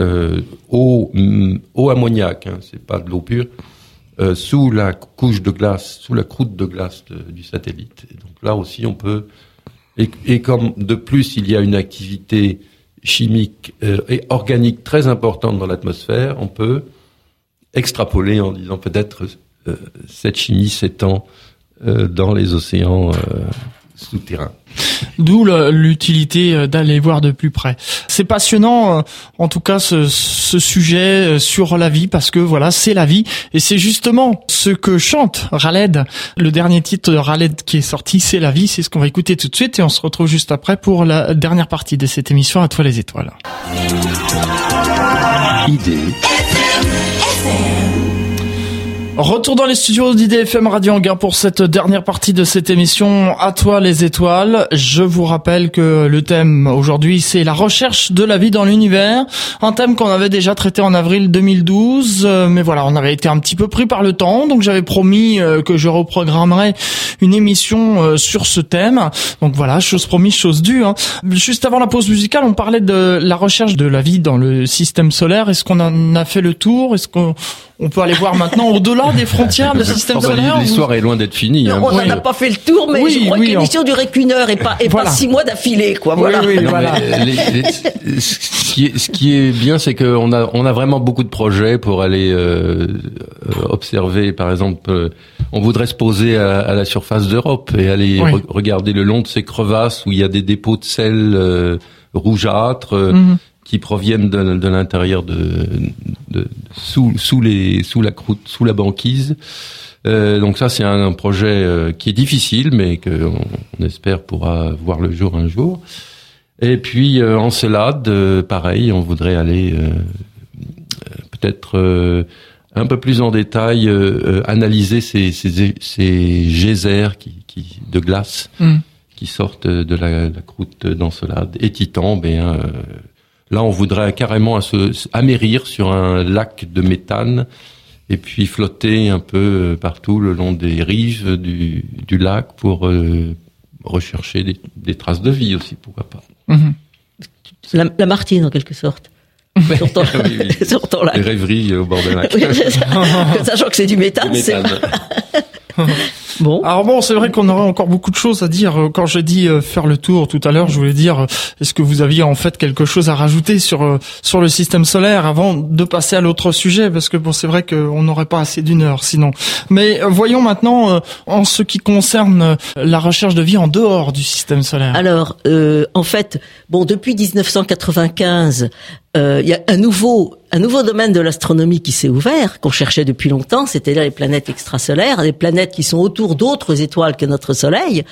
euh, eau, mm, eau ammoniaque, hein, c'est pas de l'eau pure, euh, sous la couche de glace, sous la croûte de glace du satellite. Et donc là aussi, on peut. Et, comme de plus, il y a une activité chimique euh, et organique très importante dans l'atmosphère, on peut extrapoler en disant peut-être cette chimie s'étend dans les océans D'où l'utilité euh, d'aller voir de plus près. C'est passionnant, euh, en tout cas, ce, ce, sujet euh, sur la vie, parce que voilà, c'est la vie, et c'est justement ce que chante Raled. Le dernier titre de Raled qui est sorti, c'est la vie, c'est ce qu'on va écouter tout de suite, et on se retrouve juste après pour la dernière partie de cette émission à toi les étoiles. Idée Retour dans les studios d'IDFM Radio Anguin pour cette dernière partie de cette émission À toi les étoiles. Je vous rappelle que le thème aujourd'hui c'est la recherche de la vie dans l'univers, un thème qu'on avait déjà traité en avril 2012, euh, mais voilà, on avait été un petit peu pris par le temps, donc j'avais promis euh, que je reprogrammerais une émission euh, sur ce thème. Donc voilà, chose promise, chose due. Hein. Juste avant la pause musicale, on parlait de la recherche de la vie dans le système solaire. Est-ce qu'on en a fait le tour? Est-ce qu'on on peut aller voir maintenant au-delà des frontières du système solaire. L'histoire est loin d'être finie. Hein. On n'en a pas fait le tour, mais je crois que l'émission durait qu'une heure et pas, et pas six mois d'affilée, quoi. Voilà. ce, qui est, ce qui est bien, c'est qu'on a, on a vraiment beaucoup de projets pour aller euh, observer, par exemple, euh, on voudrait se poser à, la surface d'Europe et aller regarder le long de ces crevasses où il y a des dépôts de sel euh, rougeâtres. Mhm qui proviennent de, de l'intérieur de, de, sous, sous les sous la croûte, sous la banquise. Euh, donc ça, c'est un, projet euh, qui est difficile, mais qu'on on espère pourra voir le jour un jour. Et puis euh, Encelade, euh, pareil, on voudrait aller euh, peut-être un peu plus en détail analyser ces, ces, ces geysers qui, qui, de glace mm. qui sortent de la, la croûte d'Encelade. Et Titan, ben Là, on voudrait carrément amérir sur un lac de méthane et puis flotter un peu euh, partout le long des rives du, lac pour euh, rechercher des, traces de vie aussi, pourquoi pas. Mhm. La, Martine, en quelque sorte. sur, ton, lac. Les rêveries au bord du lac. Sachant que c'est du méthane, c'est Bon. Alors bon, c'est vrai qu'on aurait encore beaucoup de choses à dire. Euh, quand j'ai dit euh, faire le tour tout à l'heure, je voulais dire, euh, est-ce que vous aviez en fait quelque chose à rajouter sur sur le système solaire avant de passer à l'autre sujet? Parce que bon, c'est vrai qu'on n'aurait pas assez d'une heure sinon. Mais voyons maintenant en ce qui concerne la recherche de vie en dehors du système solaire. Alors, euh, en fait, bon, depuis 1995, euh, il y a un nouveau un nouveau domaine de l'astronomie qui s'est ouvert, qu'on cherchait depuis longtemps, c'est-à-dire les planètes extrasolaires, les planètes qui sont autour d'autres étoiles que notre Soleil.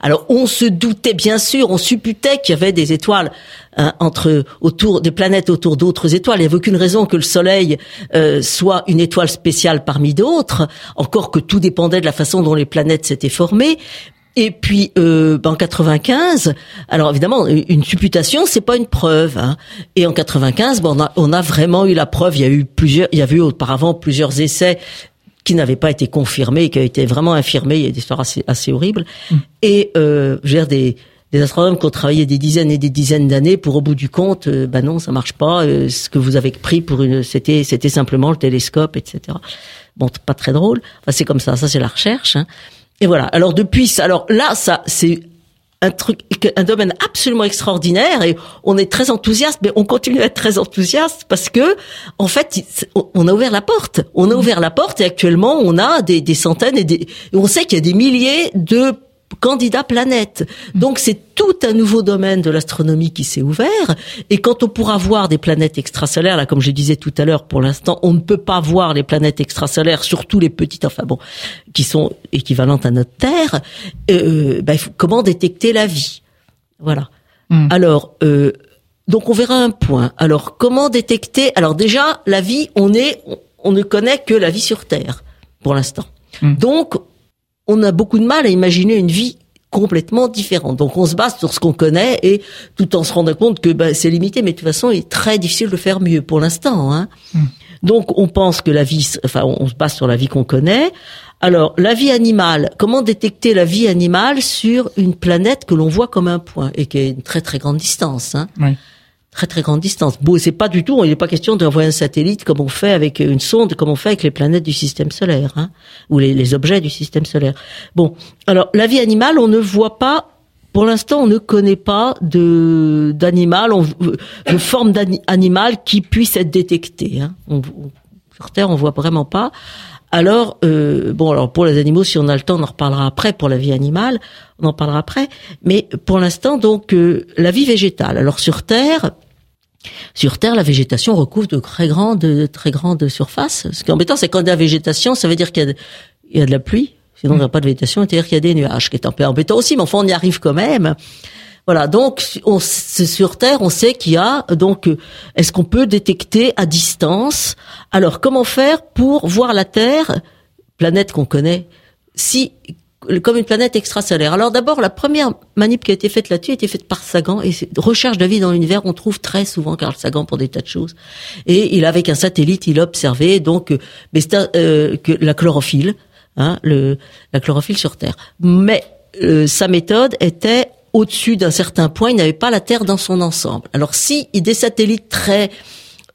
Alors on se doutait bien sûr, on supputait qu'il y avait des étoiles hein, entre autour des planètes autour d'autres étoiles. Il n'y avait aucune raison que le Soleil euh, soit une étoile spéciale parmi d'autres, encore que tout dépendait de la façon dont les planètes s'étaient formées. Et puis euh, ben, en 95, alors évidemment une supputation c'est pas une preuve. Hein. Et en 95, ben, on, a, on a vraiment eu la preuve. Il y a eu plusieurs, il y avait eu auparavant plusieurs essais qui n'avaient pas été confirmés, qui avaient été vraiment infirmés. Il y a des histoires assez, assez horribles. Mm. Et euh, je veux dire des des astronomes qui ont travaillé des dizaines et des dizaines d'années pour au bout du compte, euh, ben non, ça marche pas. Euh, ce que vous avez pris pour une, c'était c'était simplement le télescope, etc. Bon, pas très drôle. Enfin, c'est comme ça. Ça, c'est la recherche. Hein. Et voilà. Alors depuis, alors là, ça, c'est un truc, un domaine absolument extraordinaire et on est très enthousiaste, mais on continue à être très enthousiaste parce que, en fait, on a ouvert la porte. On a ouvert la porte et actuellement, on a des, des centaines et des, on sait qu'il y a des milliers de candidat planète. Donc c'est tout un nouveau domaine de l'astronomie qui s'est ouvert. Et quand on pourra voir des planètes extrasolaires, là comme je disais tout à l'heure, pour l'instant on ne peut pas voir les planètes extrasolaires, surtout les petites, enfin bon, qui sont équivalentes à notre Terre. Euh, ben, comment détecter la vie? Voilà. Hmm. Alors. Euh, donc on verra un point. Alors comment détecter? Alors déjà la vie, on est, on ne connaît que la vie sur Terre pour l'instant. Hmm. Donc on a beaucoup de mal à imaginer une vie complètement différente. Donc on se base sur ce qu'on connaît et tout en se rendant compte que bah, c'est limité, mais de toute façon il est très difficile de faire mieux pour l'instant. Hein. Hmm. Donc on pense que la vie, enfin on se base sur la vie qu'on connaît. Alors la vie animale, comment détecter la vie animale sur une planète que l'on voit comme un point et qui est une très très grande distance hein? oui très très grande distance. Bon, c'est pas du tout, il n'est pas question d'envoyer un satellite comme on fait avec une sonde, comme on fait avec les planètes du système solaire, hein, ou les, les objets du système solaire. Bon, alors la vie animale, on ne voit pas pour l'instant, on ne connaît pas de d'animal, de forme d'animal qui puisse être détectée. Hein. On, sur Terre, on voit vraiment pas. Alors, euh, bon, alors pour les animaux, si on a le temps, on en reparlera après. Pour la vie animale, on en parlera après. Mais pour l'instant, donc, euh, la vie végétale. Alors sur Terre, sur Terre, la végétation recouvre de très grandes, de très grandes surfaces. Ce qui est embêtant, c'est quand il y a végétation, ça veut dire qu'il y, a de la pluie. Sinon, il n'y a pas de végétation, c'est-à-dire qu'il y a des nuages, qui est un peu embêtant aussi, mais enfin, on y arrive quand même. Voilà, donc on, sur Terre, on sait qu'il y a donc est-ce qu'on peut détecter à distance? Alors comment faire pour voir la Terre, planète qu'on connaît, si comme une planète extrasolaire. Alors d'abord, la première manip qui a été faite là-dessus a été faite par Sagan et recherche de vie dans l'univers. On trouve très souvent Carl Sagan pour des tas de choses. Et il avec un satellite, il a observé donc euh, euh, que la chlorophylle, hein, le, la chlorophylle sur Terre. Mais euh, sa méthode était au-dessus d'un certain point, il n'avait pas la Terre dans son ensemble. Alors si des satellites très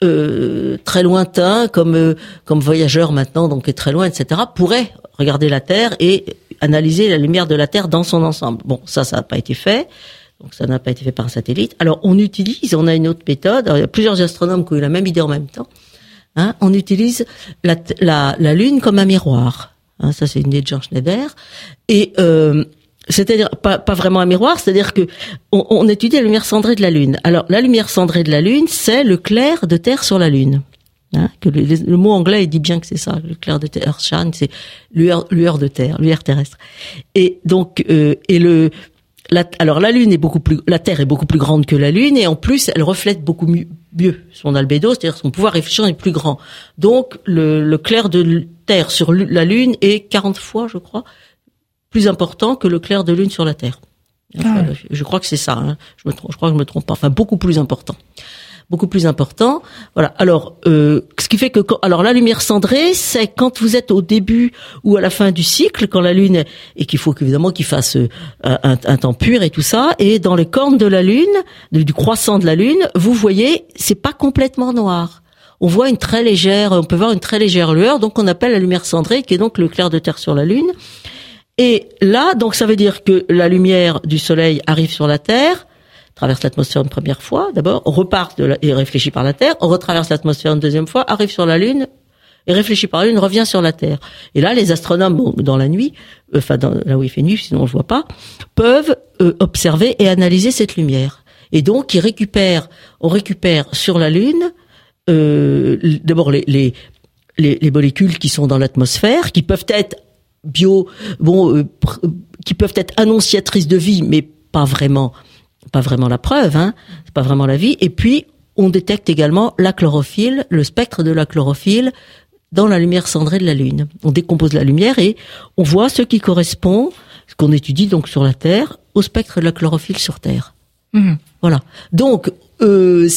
euh, très lointains, comme comme voyageurs maintenant, donc est très loin, etc., pourraient regarder la Terre et analyser la lumière de la Terre dans son ensemble. Bon, ça, ça n'a pas été fait. Donc ça n'a pas été fait par un satellite. Alors on utilise, on a une autre méthode. il y a plusieurs astronomes qui ont eu la même idée en même temps. Hein, on utilise la, Lune comme un miroir. Hein, ça c'est une idée de Jean Schneider. Et euh, c'est-à-dire pas, pas, vraiment un miroir, c'est-à-dire que on, on, étudie la lumière cendrée de la Lune. Alors la lumière cendrée de la Lune, c'est le clair de Terre sur la Lune. Hein, que le, mot anglais il dit bien que c'est ça, le clair de terre, Earthshine, c'est lueur, lueur de terre, lueur terrestre. Et donc euh, et le la, alors la lune est beaucoup plus, la Terre est beaucoup plus grande que la lune et en plus elle reflète beaucoup mieux, mieux son albédo, c'est-à-dire son pouvoir réfléchissant est plus grand. Donc le, le clair de Terre sur la lune est 40 fois, je crois, plus important que le clair de lune sur la Terre. Ah je crois que c'est ça. Hein. Je, me trompe, je crois que je me trompe pas. Enfin, beaucoup plus important beaucoup plus important. Voilà. Alors, euh, ce qui fait que, alors la lumière cendrée, c'est quand vous êtes au début ou à la fin du cycle, quand la lune et qu'il faut évidemment qu'il fasse euh, un, un, temps pur et tout ça. Et dans les cornes de la lune, du croissant de la lune, vous voyez, c'est pas complètement noir. On voit une très légère, on peut voir une très légère lueur, donc on appelle la lumière cendrée, qui est donc le clair de terre sur la lune. Et là, donc ça veut dire que la lumière du soleil arrive sur la Terre, traverse l'atmosphère une première fois, d'abord, repart de et réfléchit par la Terre, on retraverse l'atmosphère une deuxième fois, arrive sur la Lune, et réfléchit par la Lune, revient sur la Terre. Et là, les astronomes, dans la nuit, euh, enfin dans, là où il fait nuit, sinon on ne voit pas, peuvent euh, observer et analyser cette lumière. Et donc, ils récupèrent, on récupère sur la Lune euh, d'abord les, les, les, les molécules qui sont dans l'atmosphère, qui peuvent être bio, bon, qui peuvent être annonciatrices de vie, mais pas vraiment, pas vraiment la preuve, hein, c'est pas vraiment la vie. Et puis, on détecte également la chlorophylle, le spectre de la chlorophylle dans la lumière cendrée de la Lune. On décompose la lumière et on voit ce qui correspond, ce qu'on étudie donc sur la Terre, au spectre de la chlorophylle sur Terre. Mhm. Voilà. Donc, euh,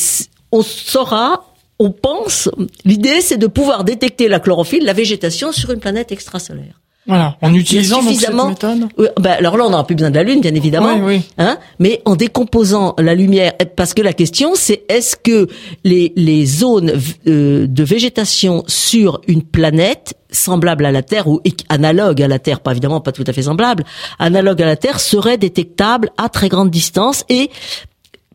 on saura, on pense, l'idée c'est de pouvoir détecter la chlorophylle, la végétation sur une planète extrasolaire. Voilà, en utilisant donc cette méthode. Oui, ben, alors là, on n'aura plus besoin de la Lune, bien évidemment. Oui, oui. Hein, mais en décomposant la lumière, parce que la question c'est est-ce que les, les zones euh, de végétation sur une planète semblable à la Terre ou analogue à la Terre, pas évidemment pas tout à fait semblable, analogue à la Terre seraient détectables à très grande distance et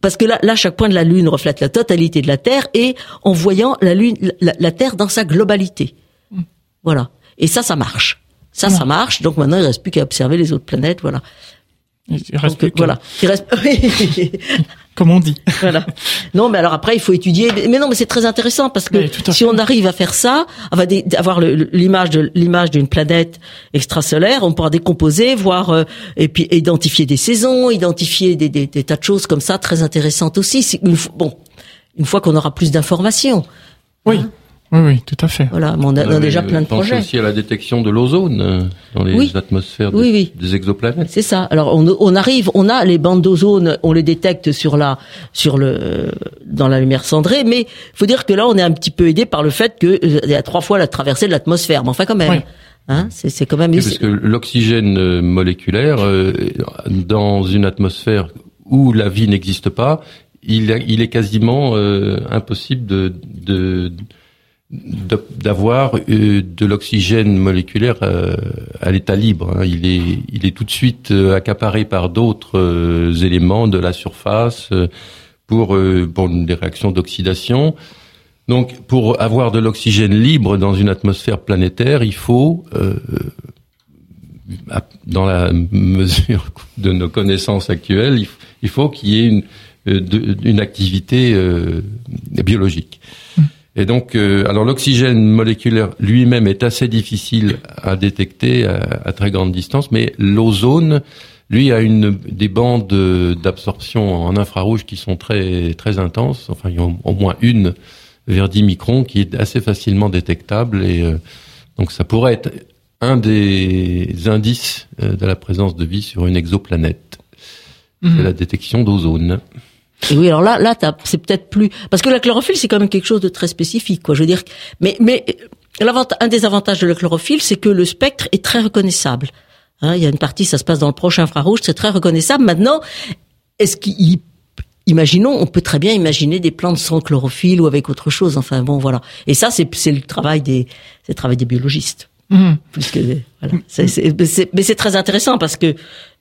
parce que là, là, chaque point de la Lune reflète la totalité de la Terre et en voyant la Lune, la, la Terre dans sa globalité. Voilà. Et ça, ça marche. Ça, Voilà. ça marche. Donc maintenant, il reste plus qu'à observer les autres planètes. Voilà. Il reste Donc, plus que- voilà. Il reste. Oui. Comme on dit. voilà. Non, mais alors après, il faut étudier. Mais non, mais c'est très intéressant parce que Oui, si on arrive à faire ça, va avoir l'image de l'image d'une planète extrasolaire, on pourra décomposer, voir euh, et puis identifier des saisons, identifier des, des, des tas de choses comme ça très intéressantes aussi. Une, bon, une fois qu'on aura plus d'informations. Oui. Oui, oui, tout à fait. Voilà, mais on a, on a avait déjà plein de projets. aussi à la détection de l'ozone euh, dans les Oui. atmosphères Oui, oui. des exoplanètes. C'est ça. Alors on, on arrive, on a les bandes d'ozone, on les détecte sur la, sur le, dans la lumière cendrée, mais faut dire que là on est un petit peu aidé par le fait que euh, il y a trois fois la traversée de l'atmosphère. Mais enfin quand même, Oui. hein, c'est, c'est quand même. Oui, parce que l'oxygène euh, moléculaire, euh, dans une atmosphère où la vie n'existe pas, il, a- il est quasiment euh, impossible de, de- de- d'avoir euh, de l'oxygène moléculaire euh, à l'état libre. hein. Il est, tout de suite euh, accaparé par d'autres éléments de la surface pour, des réactions d'oxydation. Donc, pour avoir de l'oxygène libre dans une atmosphère planétaire, il faut dans la mesure de nos connaissances actuelles, il faut qu'il y ait une, activité biologique. Et donc, euh, alors l'oxygène moléculaire lui-même est assez difficile à détecter à, à très grande distance, mais l'ozone, lui, a une des bandes d'absorption en infrarouge qui sont très très intenses. Enfin, il y a au moins une vers 10 microns qui est assez facilement détectable et euh, donc ça pourrait être un des indices euh, de la présence de vie sur une exoplanète. C'est Mhm. la détection d'ozone. Et oui, alors là, là, c'est peut-être plus parce que la chlorophylle, c'est quand même quelque chose de très spécifique, quoi. Je veux dire, mais mais l'avanta- un des avantages de la chlorophylle, c'est que le spectre est très reconnaissable. Hein, il y a une partie, ça se passe dans le proche infrarouge, c'est très reconnaissable. Maintenant, est-ce qu'il Imaginons, on peut très bien imaginer des plantes sans chlorophylle ou avec autre chose. Enfin bon, voilà. Et ça, c'est c'est le travail des c'est le travail des biologistes. Plus que voilà. Mais c'est très intéressant parce que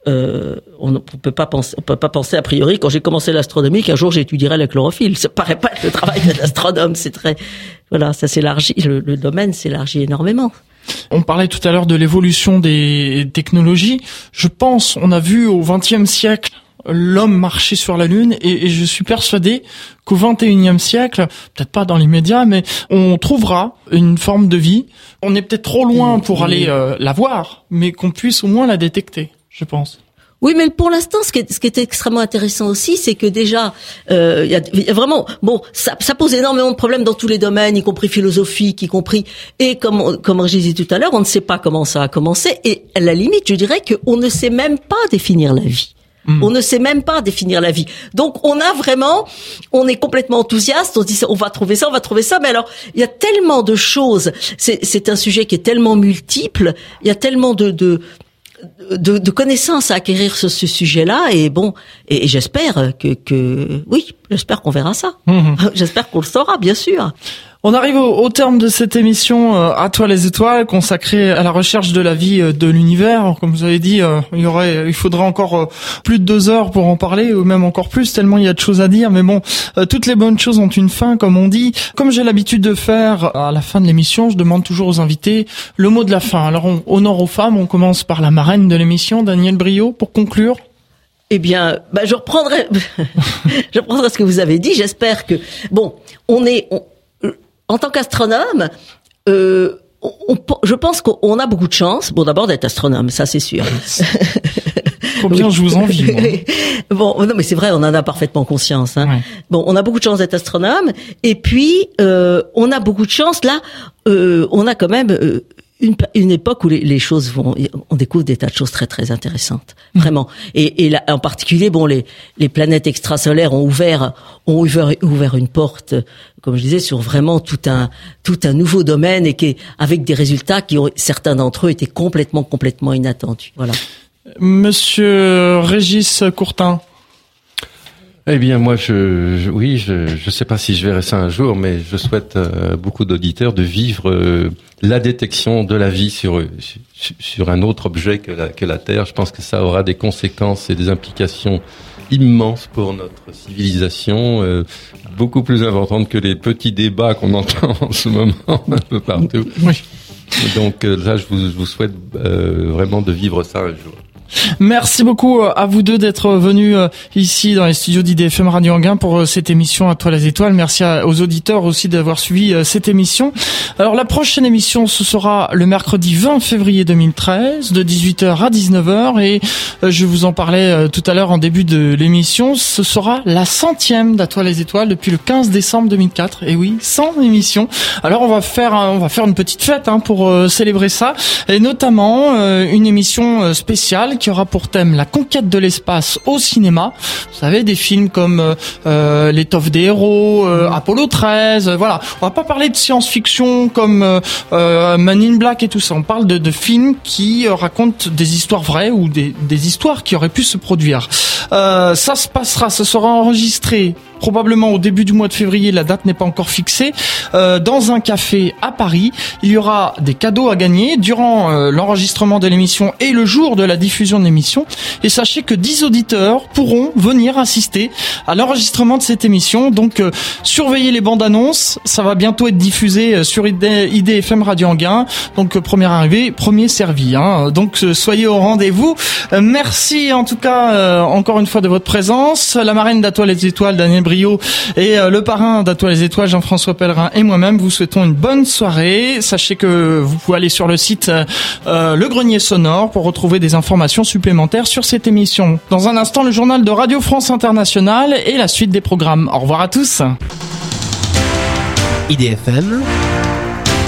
euh, on ne peut pas penser, on peut pas penser a priori quand j'ai commencé l'astronomie qu'un jour j'étudierais la chlorophylle. Ça paraît pas être le travail d'un astronome. C'est très voilà, ça s'élargit, le, le domaine s'élargit énormément. On parlait tout à l'heure de l'évolution des technologies. Je pense, on a vu au XXe siècle l'homme marcher sur la Lune et, et je suis persuadé qu'au XXIe siècle, peut-être pas dans l'immédiat, mais on trouvera une forme de vie. On est peut-être trop loin pour aller euh, la voir, mais qu'on puisse au moins la détecter, je pense. Oui, mais pour l'instant, ce qui est, ce qui est extrêmement intéressant aussi, c'est que déjà, euh, il y, a, il y a vraiment, bon, ça, ça pose énormément de problèmes dans tous les domaines, y compris philosophique, y compris, et comme, comme je disais tout à l'heure, on ne sait pas comment ça a commencé, et à la limite, je dirais qu'on ne sait même pas définir la vie. On ne sait même pas définir la vie. Donc on a vraiment, on est complètement enthousiaste, on se dit on va trouver ça, on va trouver ça, mais alors il y a tellement de choses, c'est c'est un sujet qui est tellement multiple, il y a tellement de, de de, de connaissances à acquérir sur ce sujet-là et bon et, et j'espère que, que oui j'espère qu'on verra ça Mhm. j'espère qu'on le saura bien sûr On arrive au, au terme de cette émission euh, À toi les étoiles consacrée à la recherche de la vie euh, de l'univers. Comme vous avez dit, euh, il y aurait, il faudrait encore euh, plus de deux heures pour en parler, ou même encore plus, tellement il y a de choses à dire. Mais bon, euh, toutes les bonnes choses ont une fin, comme on dit. Comme j'ai l'habitude de faire à la fin de l'émission, je demande toujours aux invités le mot de la fin. Alors, on honore aux femmes. On commence par la marraine de l'émission, Danielle Brio, pour conclure. Eh bien, bah, je reprendrai, je reprendrai ce que vous avez dit. J'espère que bon, on est, en tant qu'astronome, euh, je pense qu'on a beaucoup de chance. Bon, d'abord d'être astronome, ça c'est sûr. Combien je vous envie. bon, non, mais c'est vrai, on en a parfaitement conscience. Hein. Bon, on a beaucoup de chance d'être astronome, et puis euh, on a beaucoup de chance là. Euh, on a quand même euh, une, une, époque où les, les, choses vont, on découvre des tas de choses très très intéressantes, mmh. vraiment. Et, et là, en particulier, bon, les, les planètes extrasolaires ont ouvert, ont ouvert, ouvert une porte, comme je disais, sur vraiment tout un tout un nouveau domaine et qui avec des résultats qui ont certains d'entre eux étaient complètement complètement inattendus. Voilà. Monsieur Régis Courtin. Eh bien, moi, je, oui, je ne sais pas si je verrai ça un jour, mais je souhaite à euh, beaucoup d'auditeurs de vivre euh, la détection de la vie sur sur un autre objet que la, que la Terre. Je pense que ça aura des conséquences et des implications immenses pour notre civilisation, euh, beaucoup plus importantes que les petits débats qu'on entend en ce moment un peu partout. Oui. Donc là, je vous, je vous souhaite vraiment de vivre ça un jour. Merci beaucoup euh, à vous deux d'être venus euh, ici dans les studios d'IDFM Radio Anguin pour euh, cette émission à toi les étoiles. Merci aux auditeurs aussi d'avoir suivi cette émission. Alors la prochaine émission ce sera le mercredi 20 février 2013 de 18h à 19h et je vous en parlais tout à l'heure en début de l'émission. Ce sera la centième d'À les étoiles depuis le 15 décembre 2004. Et oui, 100 émissions. Alors on va faire on va faire une petite fête hein, pour célébrer ça et notamment une émission spéciale qui aura pour thème la conquête de l'espace au cinéma. Vous savez, des films comme euh, euh L'étoffe des héros, euh, Apollo 13, euh, voilà. On va pas parler de science-fiction comme euh, Man in Black et tout ça. On parle de, de films qui racontent des histoires vraies ou des, des, histoires qui auraient pu se produire. ça se passera, ça sera enregistré probablement au début du mois de février, la date n'est pas encore fixée, euh, dans un café à Paris. Il y aura des cadeaux à gagner durant euh, l'enregistrement de l'émission et le jour de la diffusion l'émission. Et sachez que 10 auditeurs pourront venir assister à l'enregistrement de cette émission. Donc euh, surveillez les bandes annonces, ça va bientôt être diffusé euh, sur IDFM Radio Anguin. Donc première arrivée, premier servi. Hein. Donc soyez au rendez-vous. merci en tout cas encore une fois de votre présence. La marraine d'Atoile les étoiles, Daniel Brio et euh, le parrain d'Atoile les Étoiles, Jean-François Pellerin et moi-même vous souhaitons une bonne soirée. Sachez que vous pouvez aller sur le site euh, Le Grenier Sonore pour retrouver des supplémentaires sur cette émission. Dans un instant, le journal de Radio France Internationale et la suite des programmes. Au revoir à tous. IDFM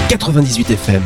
98 FM